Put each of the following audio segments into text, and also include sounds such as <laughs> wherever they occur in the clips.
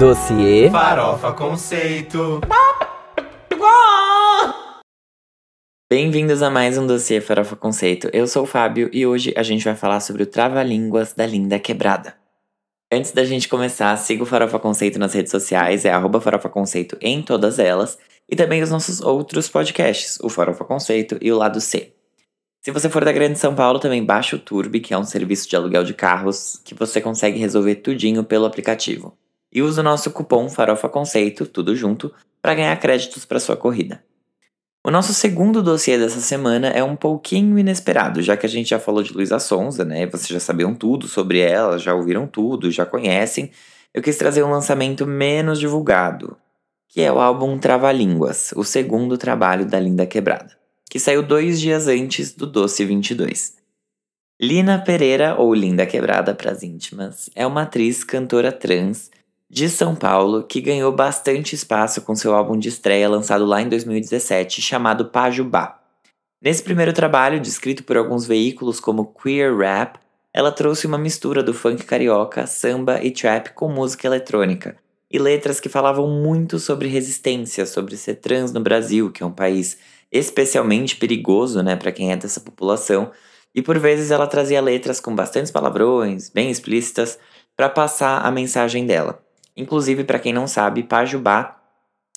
Dossiê Farofa Conceito. Bem-vindos a mais um Dossiê Farofa Conceito. Eu sou o Fábio e hoje a gente vai falar sobre o Trava-Línguas da Linda Quebrada. Antes da gente começar, siga o Farofa Conceito nas redes sociais, é arroba Farofa Conceito em todas elas, e também os nossos outros podcasts, o Farofa Conceito e o Lado C. Se você for da Grande São Paulo, também baixa o Turbi, que é um serviço de aluguel de carros que você consegue resolver tudinho pelo aplicativo e use o nosso cupom Farofa Conceito, tudo junto, para ganhar créditos para sua corrida. O nosso segundo dossiê dessa semana é um pouquinho inesperado, já que a gente já falou de Luísa Sonza, né? Vocês já sabiam tudo sobre ela, já ouviram tudo, já conhecem. Eu quis trazer um lançamento menos divulgado, que é o álbum Trava-Línguas, o segundo trabalho da Linda Quebrada, que saiu dois dias antes do Doce 22. Lina Pereira, ou Linda Quebrada para as íntimas, é uma atriz, cantora trans de São Paulo, que ganhou bastante espaço com seu álbum de estreia lançado lá em 2017, chamado Pajubá. Nesse primeiro trabalho, descrito por alguns veículos como queer rap, ela trouxe uma mistura do funk carioca, samba e trap com música eletrônica, e letras que falavam muito sobre resistência, sobre ser trans no Brasil, que é um país especialmente perigoso, né, para quem é dessa população, e por vezes ela trazia letras com bastantes palavrões, bem explícitas, para passar a mensagem dela. Inclusive, para quem não sabe, Pajubá,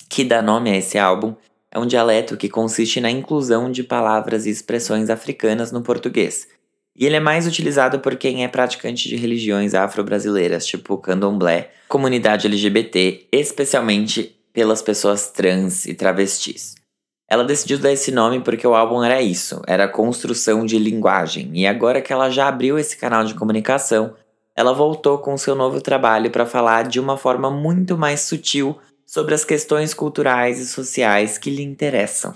que dá nome a esse álbum, é um dialeto que consiste na inclusão de palavras e expressões africanas no português. E ele é mais utilizado por quem é praticante de religiões afro-brasileiras, tipo candomblé, comunidade LGBT, especialmente pelas pessoas trans e travestis. Ela decidiu dar esse nome porque o álbum era isso, era construção de linguagem. E agora que ela já abriu esse canal de comunicação, ela voltou com seu novo trabalho para falar de uma forma muito mais sutil sobre as questões culturais e sociais que lhe interessam.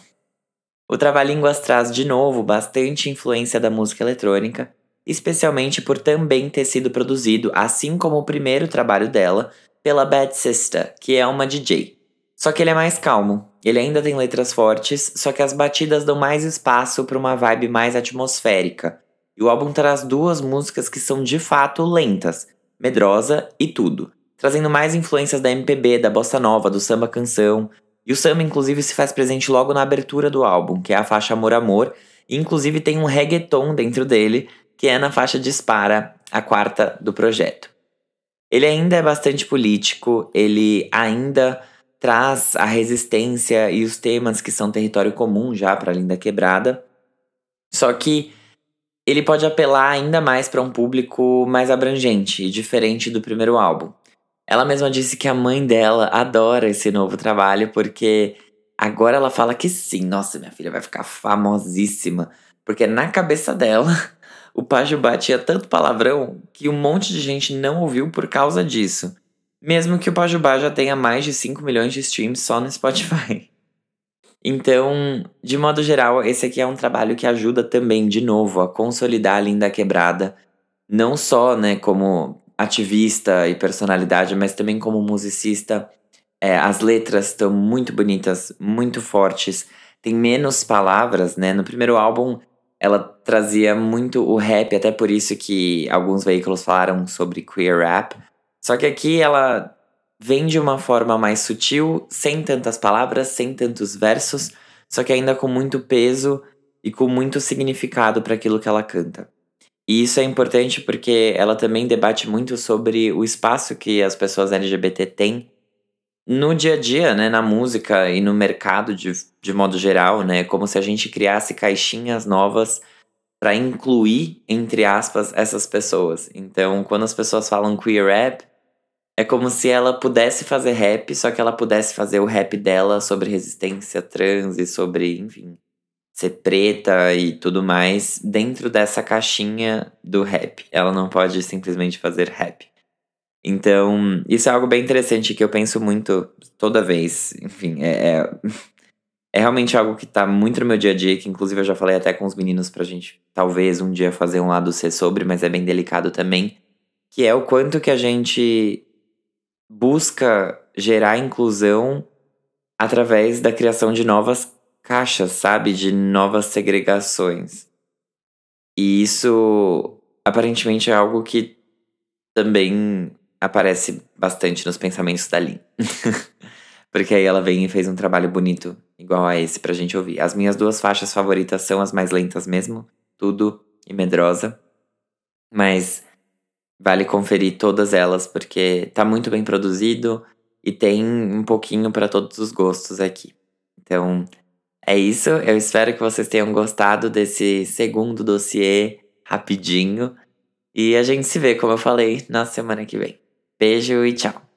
O Trava-Línguas traz de novo bastante influência da música eletrônica, especialmente por também ter sido produzido, assim como o primeiro trabalho dela, pela Bad Sister, que é uma DJ. Só que ele é mais calmo, ele ainda tem letras fortes, só que as batidas dão mais espaço para uma vibe mais atmosférica, e o álbum traz duas músicas que são de fato lentas, Medrosa e Tudo, trazendo mais influências da MPB, da bossa nova, do samba canção. E o samba inclusive se faz presente logo na abertura do álbum, que é a faixa Amor Amor, e inclusive tem um reggaeton dentro dele, que é na faixa Dispara, a quarta do projeto. Ele ainda é bastante político, ele ainda traz a resistência e os temas que são território comum já para Linda Quebrada. Só que ele pode apelar ainda mais para um público mais abrangente e diferente do primeiro álbum. Ela mesma disse que a mãe dela adora esse novo trabalho porque agora ela fala que sim, nossa, minha filha vai ficar famosíssima, porque na cabeça dela <laughs> o Pajubá tinha tanto palavrão que um monte de gente não ouviu por causa disso. Mesmo que o Pajubá já tenha mais de 5 milhões de streams só no Spotify. Então, de modo geral, esse aqui é um trabalho que ajuda também, de novo, a consolidar a Linda Quebrada, não só né, como ativista e personalidade, mas também como musicista. É, as letras estão muito bonitas, muito fortes, tem menos palavras, né? No primeiro álbum, ela trazia muito o rap, até por isso que alguns veículos falaram sobre queer rap. Só que aqui ela vem de uma forma mais sutil, sem tantas palavras, sem tantos versos, só que ainda com muito peso e com muito significado para aquilo que ela canta. E isso é importante porque ela também debate muito sobre o espaço que as pessoas LGBT têm no dia a dia, né, na música e no mercado de, de modo geral, né, como se a gente criasse caixinhas novas para incluir, entre aspas, essas pessoas. Então, quando as pessoas falam queer rap, é como se ela pudesse fazer rap, só que ela pudesse fazer o rap dela sobre resistência trans e sobre, enfim, ser preta e tudo mais dentro dessa caixinha do rap. Ela não pode simplesmente fazer rap. Então, isso é algo bem interessante que eu penso muito toda vez. Enfim, é, é, <laughs> é realmente algo que tá muito no meu dia a dia, que inclusive eu já falei até com os meninos pra gente talvez um dia fazer um lado C sobre, mas é bem delicado também. Que é o quanto que a gente busca gerar inclusão através da criação de novas caixas, sabe? De novas segregações. E isso aparentemente é algo que também aparece bastante nos pensamentos da Lin. <laughs> Porque aí ela vem e fez um trabalho bonito, igual a esse, pra gente ouvir. As minhas duas faixas favoritas são as mais lentas mesmo, Tudo e Medrosa. Mas vale conferir todas elas, porque tá muito bem produzido e tem um pouquinho para todos os gostos aqui. Então, é isso. Eu espero que vocês tenham gostado desse segundo dossiê rapidinho. E a gente se vê, como eu falei, na semana que vem. Beijo e tchau.